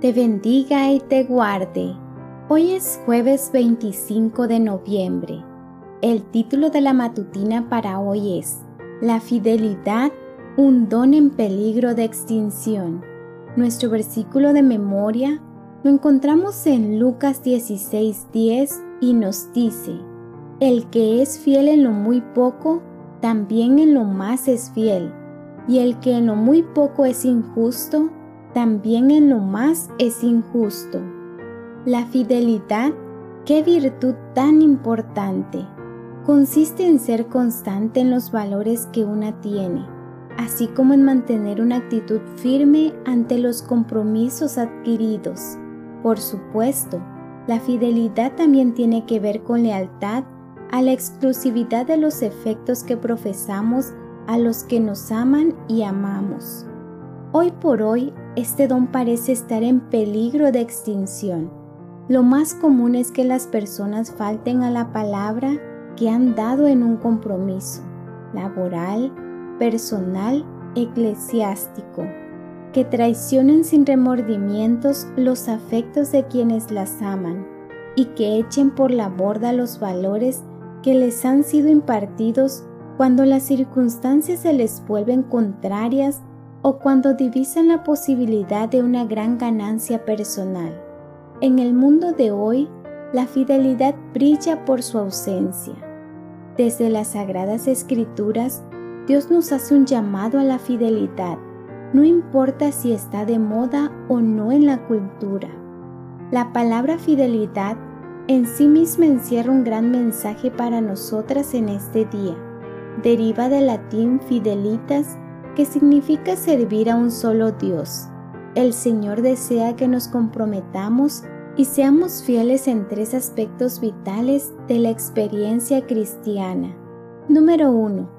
te bendiga y te guarde. Hoy es jueves 25 de noviembre. El título de la matutina para hoy es La fidelidad, un don en peligro de extinción. Nuestro versículo de memoria lo encontramos en Lucas 16:10 y nos dice, El que es fiel en lo muy poco, también en lo más es fiel, y el que en lo muy poco es injusto, también en lo más es injusto. La fidelidad, qué virtud tan importante, consiste en ser constante en los valores que una tiene así como en mantener una actitud firme ante los compromisos adquiridos. Por supuesto, la fidelidad también tiene que ver con lealtad a la exclusividad de los efectos que profesamos a los que nos aman y amamos. Hoy por hoy, este don parece estar en peligro de extinción. Lo más común es que las personas falten a la palabra que han dado en un compromiso laboral, personal eclesiástico, que traicionen sin remordimientos los afectos de quienes las aman y que echen por la borda los valores que les han sido impartidos cuando las circunstancias se les vuelven contrarias o cuando divisan la posibilidad de una gran ganancia personal. En el mundo de hoy, la fidelidad brilla por su ausencia. Desde las sagradas escrituras Dios nos hace un llamado a la fidelidad, no importa si está de moda o no en la cultura. La palabra fidelidad en sí misma encierra un gran mensaje para nosotras en este día. Deriva del latín fidelitas, que significa servir a un solo Dios. El Señor desea que nos comprometamos y seamos fieles en tres aspectos vitales de la experiencia cristiana. Número 1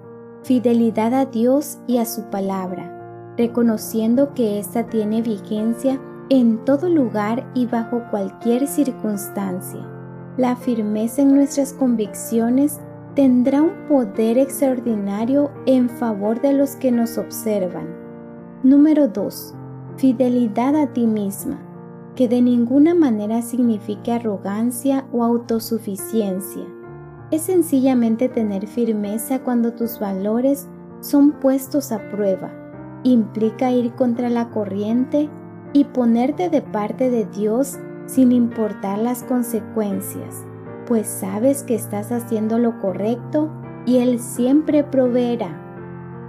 fidelidad a Dios y a su palabra, reconociendo que ésta tiene vigencia en todo lugar y bajo cualquier circunstancia. La firmeza en nuestras convicciones tendrá un poder extraordinario en favor de los que nos observan. Número 2. Fidelidad a ti misma, que de ninguna manera signifique arrogancia o autosuficiencia es sencillamente tener firmeza cuando tus valores son puestos a prueba. Implica ir contra la corriente y ponerte de parte de Dios sin importar las consecuencias, pues sabes que estás haciendo lo correcto y Él siempre proveerá.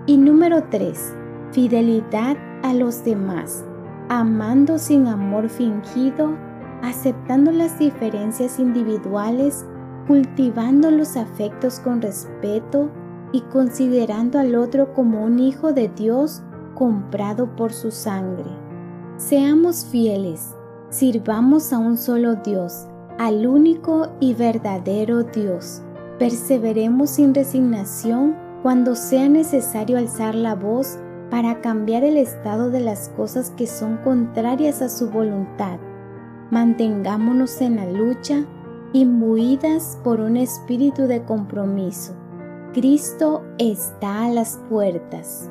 Y número 3. Fidelidad a los demás, amando sin amor fingido, aceptando las diferencias individuales cultivando los afectos con respeto y considerando al otro como un hijo de Dios comprado por su sangre. Seamos fieles, sirvamos a un solo Dios, al único y verdadero Dios. Perseveremos sin resignación cuando sea necesario alzar la voz para cambiar el estado de las cosas que son contrarias a su voluntad. Mantengámonos en la lucha imbuidas por un espíritu de compromiso. Cristo está a las puertas.